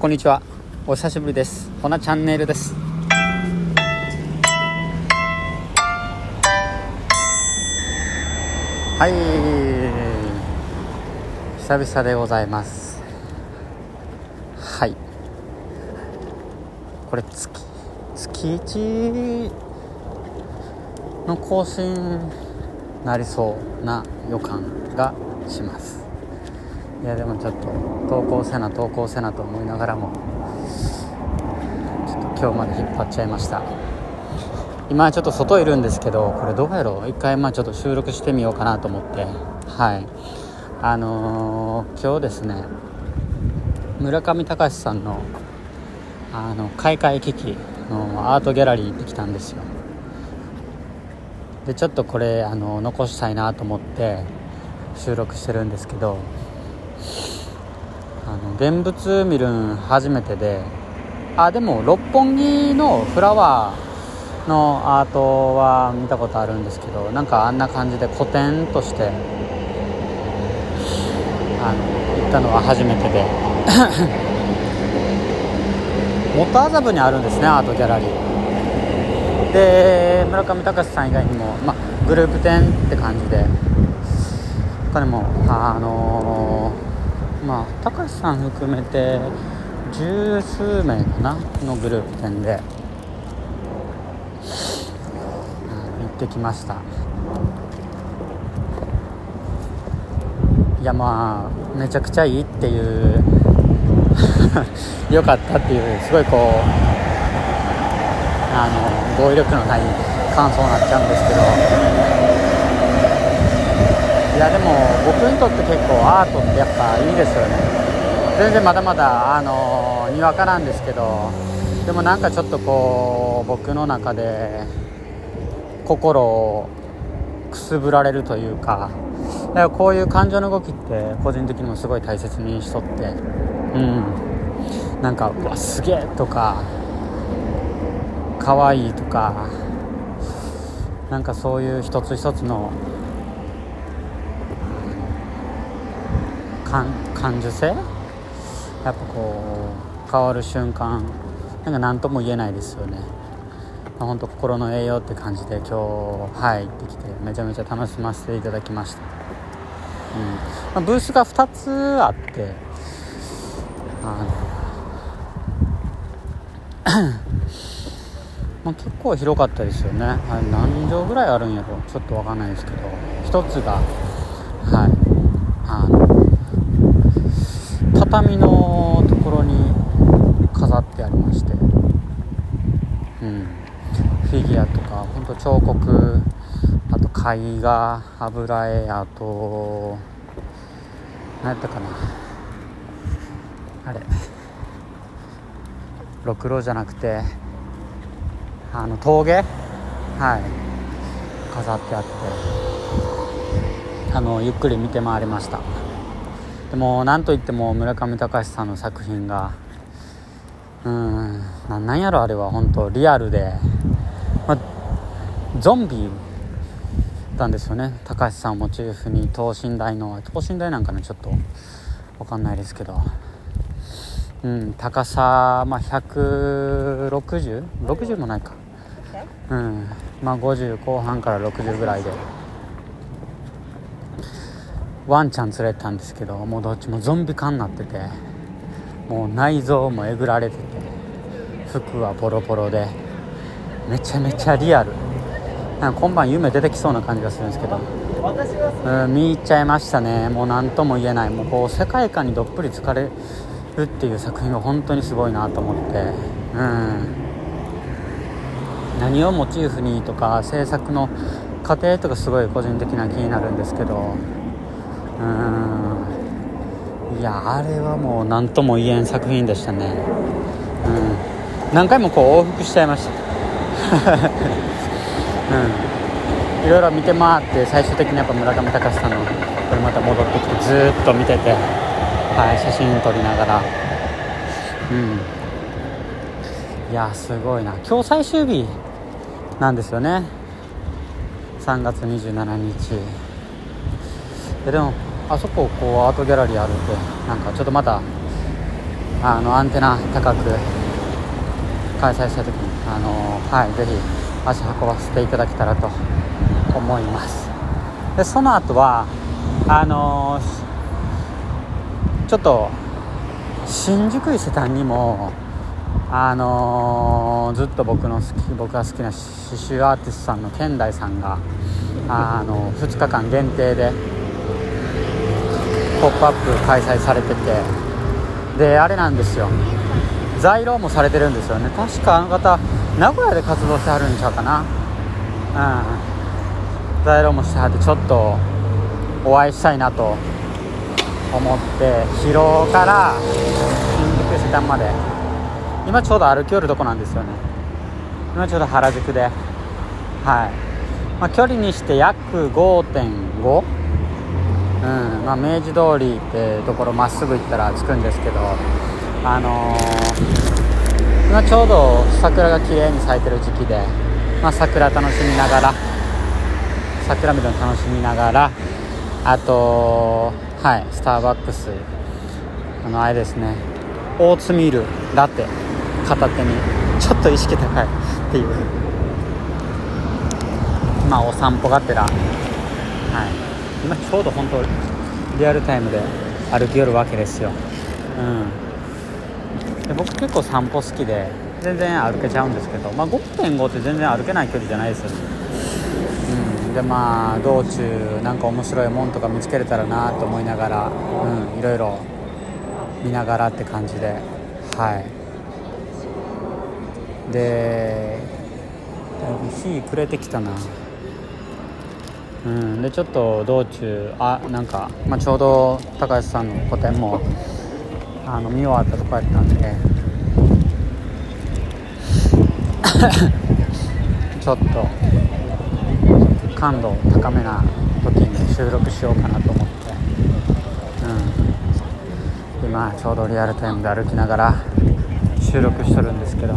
こんにちは。お久しぶりです。こなチャンネルです。はい。久々でございます。はい。これ月月1の更新なりそうな予感がします。いやでもちょっと投稿せな投稿せなと思いながらもちょっと今日まで引っ張っちゃいました。今ちょっと外いるんですけどこれどうやろう？一回まあちょっと収録してみようかなと思って。はい。あのー、今日ですね村上隆さんのあの開会危機のアートギャラリー行ってきたんですよ。でちょっとこれあの残したいなと思って収録してるんですけどあの現物見るん初めてであでも六本木のフラワーのアートは見たことあるんですけどなんかあんな感じで古典としてあの行ったのは初めてで。元麻布にあるんですねアートギャラリー。で村上隆さん以外にも、ま、グループ展って感じで他にもあのーまあ高橋さん含めて十数名かなのグループ展で、行ってきました。いやまあめちゃくちゃいいっていう 良かったっていうすごいこうあの語彙力のない感想になっちゃうんですけど。いやでも僕にとって結構アートってやっぱいいですよね。全然まだまだあのにわかなんですけどでもなんかちょっとこう僕の中で心をくすぶられるというかだからこういう感情の動きって個人的にもすごい大切にしとってうん。なんかうわすげえとかかわいいとかなんかそういう一つ一つの感受性？やっぱこう変わる瞬間なんか何とも言えないですよね。本当心の栄養って感じで今日はい行ってきてめちゃめちゃ楽しませていただきました、うん。まあ、ブースが2つあってあのまあ、結構広かったですよね、はい、何畳ぐらいあるんやろ？ちょっと分かんないですけど。1つがはいあの畳のところに飾ってありまして、うん、フィギュアとかほんと彫刻あと絵画油絵あと何やったかな。あれ。ろくろじゃなくてあの峠？はい。飾ってあって。あのゆっくり見て回りました。でも何といっても村上隆さんの作品がうんなんやろあれは本当リアルで、まゾンビなんですよね。高橋さんをモチーフに等身大の等身大なんかねちょっと。分かんないですけど、うん、高さ、まあ、16060もないか、うんまあ、50後半から60ぐらいで。ワンちゃん連れてたんですけどもうどっちもゾンビ化になっててもう内臓もえぐられてて服はボロボロでめちゃめちゃリアル。なんか今晩夢出てきそうな感じがするんですけど。うん見入っちゃいましたね。もう何とも言えない。もうこう世界観にどっぷり疲れるっていう作品が本当にすごいなと思って。うん。何をモチーフにとか制作の過程とかすごい個人的な気になるんですけど。うん。いやあれはもう何とも言えん作品でしたね。うん。何回もこう往復しちゃいました。うん。いろいろ見て回って最終的にやっぱ村上隆さんのこれまた戻ってきてずっと見ててはい写真撮りながら。うん。いやすごいな。今日最終日なんですよね。3月27日。ででもあそここうアートギャラリーあるんでなんかちょっとまたあのアンテナ高く開催した時にあのはいぜひ足運ばせていただけたらと思います。でその後はあのちょっと新宿伊勢丹にもあのー、ずっと僕の好き僕が好きな刺繍アーティストさんの健大さんが、あのー、2日間限定で「ポップアップ開催されてて。であれなんですよ。在廊もされてるんですよね。確かあの方名古屋で活動してはるんちゃうかな。うん。在廊もしてはってちょっとお会いしたいなと思って広尾から新宿伊勢丹まで。今ちょうど歩き寄るとこなんですよね。今ちょうど原宿で。はい、まあ、距離にして約5.5うんまあ、明治通りってところまっすぐ行ったら着くんですけどあのー、今ちょうど桜が綺麗に咲いてる時期で、まあ、桜楽しみながら桜見るの楽しみながらあとはいスターバックスあのあれですねオーツミールラテ片手にちょっと意識高いっていう。まあお散歩がてらはい。今ちょうど本当リアルタイムで歩き寄るわけですよ。うん。で僕結構散歩好きで全然歩けちゃうんですけど、まあ、5.5って全然歩けない距離じゃないですよね。うん。でまあ道中なんか面白いもんとか見つけれたらなと思いながらうんいろいろ見ながらって感じではい。で日暮れてきたな。うん。でちょっと道中あなんか、まあ、ちょうど高橋さんの個展もあの見終わったとこやったんで。ちょっと感度高めな時に収録しようかなと思って。うん。今ちょうどリアルタイムで歩きながら収録しとるんですけど。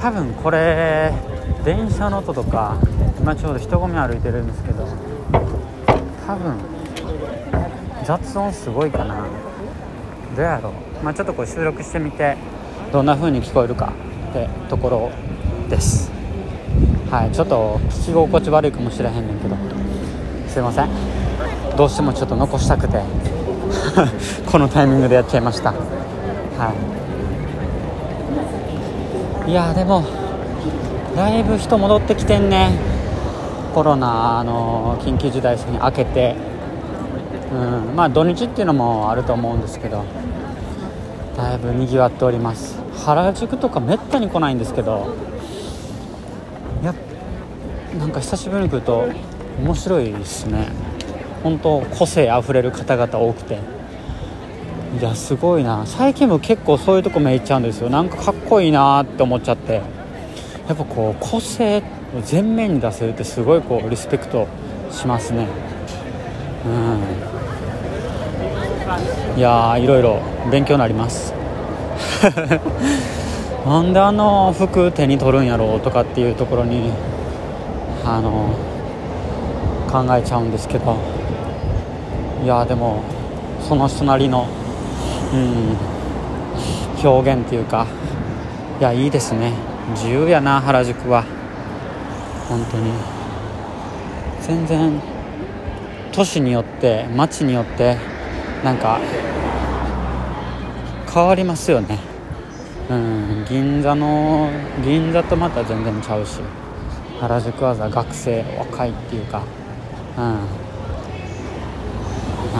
多分これ電車の音とか今ちょうど人混み歩いてるんですけど多分雑音すごいかな。どうやろう。まあちょっとこう収録してみてどんな風に聞こえるかってところです。はいちょっと聞き心地悪いかもしれへんねんけど。すいません。どうしてもちょっと残したくて このタイミングでやっちゃいました。はい。いやでもだいぶ人戻ってきてんね。コロナの緊急事態宣言明けて、うん、まあ土日っていうのもあると思うんですけどだいぶにぎわっております。原宿とかめったに来ないんですけどやなんか久しぶりに来ると面白いですね。本当個性あふれる方々多くて。いやすごいな。最近も結構そういうとこ目いっちゃうんですよ。なんかかっこいいなって思っちゃって。やっぱこう個性を前面に出せるってすごいこうリスペクトしますね。うん。いやいろいろ勉強になります。なんであの服手に取るんやろうとかっていうところにあの考えちゃうんですけど。いやでもその人なりのうん表現っていうか。いやいいですね。自由やな原宿は。本当に。全然都市によって街によってなんか変わりますよね。うん銀座の銀座とまた全然ちゃうし原宿は学生若いっていうかうん。な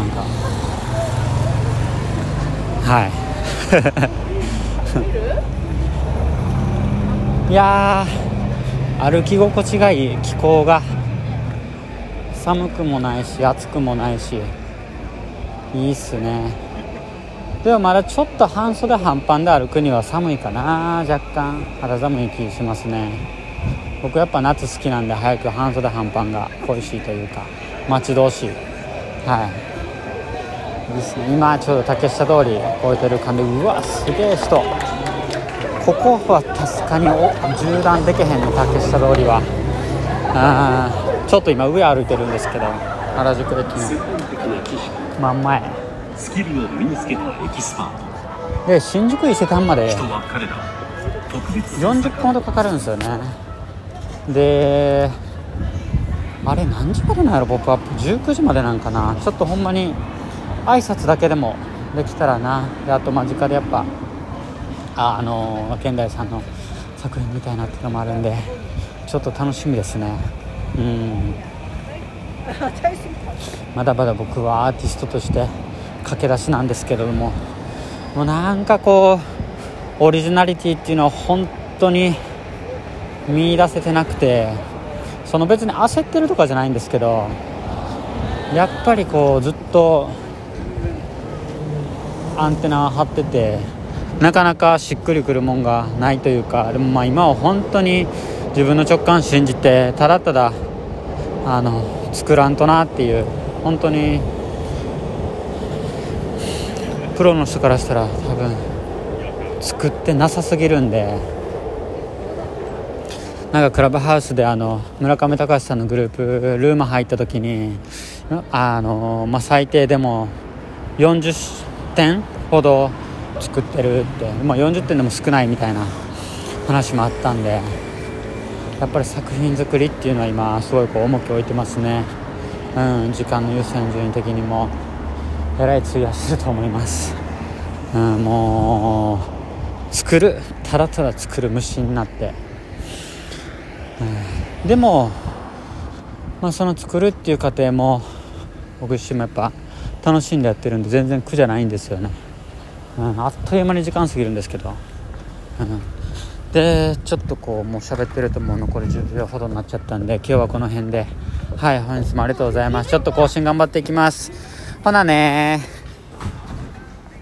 んかはい。いや歩き心地がいい気候が寒くもないし暑くもないしいいっすね。でもまだちょっと半袖半パンで歩くには寒いかな。若干肌寒い気しますね。僕やっぱ夏好きなんで早く半袖半パンが恋しいというか待ち遠しい。はい。ですね。今ちょうど竹下通り越えてる感じうわすげえ人。ここは確かに縦断できへんの竹下通りは。あちょっと今上歩いてるんですけど原宿駅の真ん前。スキルを身につけたエキスパート。で新宿伊勢丹まで。40分ほどかかるんですよね。であれ何時までなんやろポップアップ？19時までなんかな。ちょっとほんまに挨拶だけでもできたらな。であと間近でやっぱああの現代さんの作品みたいなっていうのもあるんでちょっと楽しみですね。うん。まだまだ僕はアーティストとして駆け出しなんですけれどももうなんかこうオリジナリティっていうのは本当に見出せてなくてその別に焦ってるとかじゃないんですけどやっぱりこうずっとアンテナ張っててなかなかしっくりくるもんがないというかでもまあ今は本当に自分の直感信じてただただあの作らんとなっていう本当にプロの人からしたら多分作ってなさすぎるんでなんかクラブハウスであの村上隆さんのグループルーム入った時にあの、まあ、最低でも40点ほど作ってるって、まあ、40点でも少ないみたいな話もあったんでやっぱり作品作りっていうのは今すごいこう重きを置いてますね、うん、時間の優先順位的にもえらい費やしてると思います、うん、もう作るただただ作る虫になって、うん、でも、まあ、その作るっていう過程も僕自身もやっぱ楽しんでやってるんで全然苦じゃないんですよね、うん、あっという間に時間過ぎるんですけど、うん、でちょっとこうもう喋ってるともう残り10秒ほどになっちゃったんで今日はこの辺で。はい本日もありがとうございます。ちょっと更新頑張っていきます。ほなね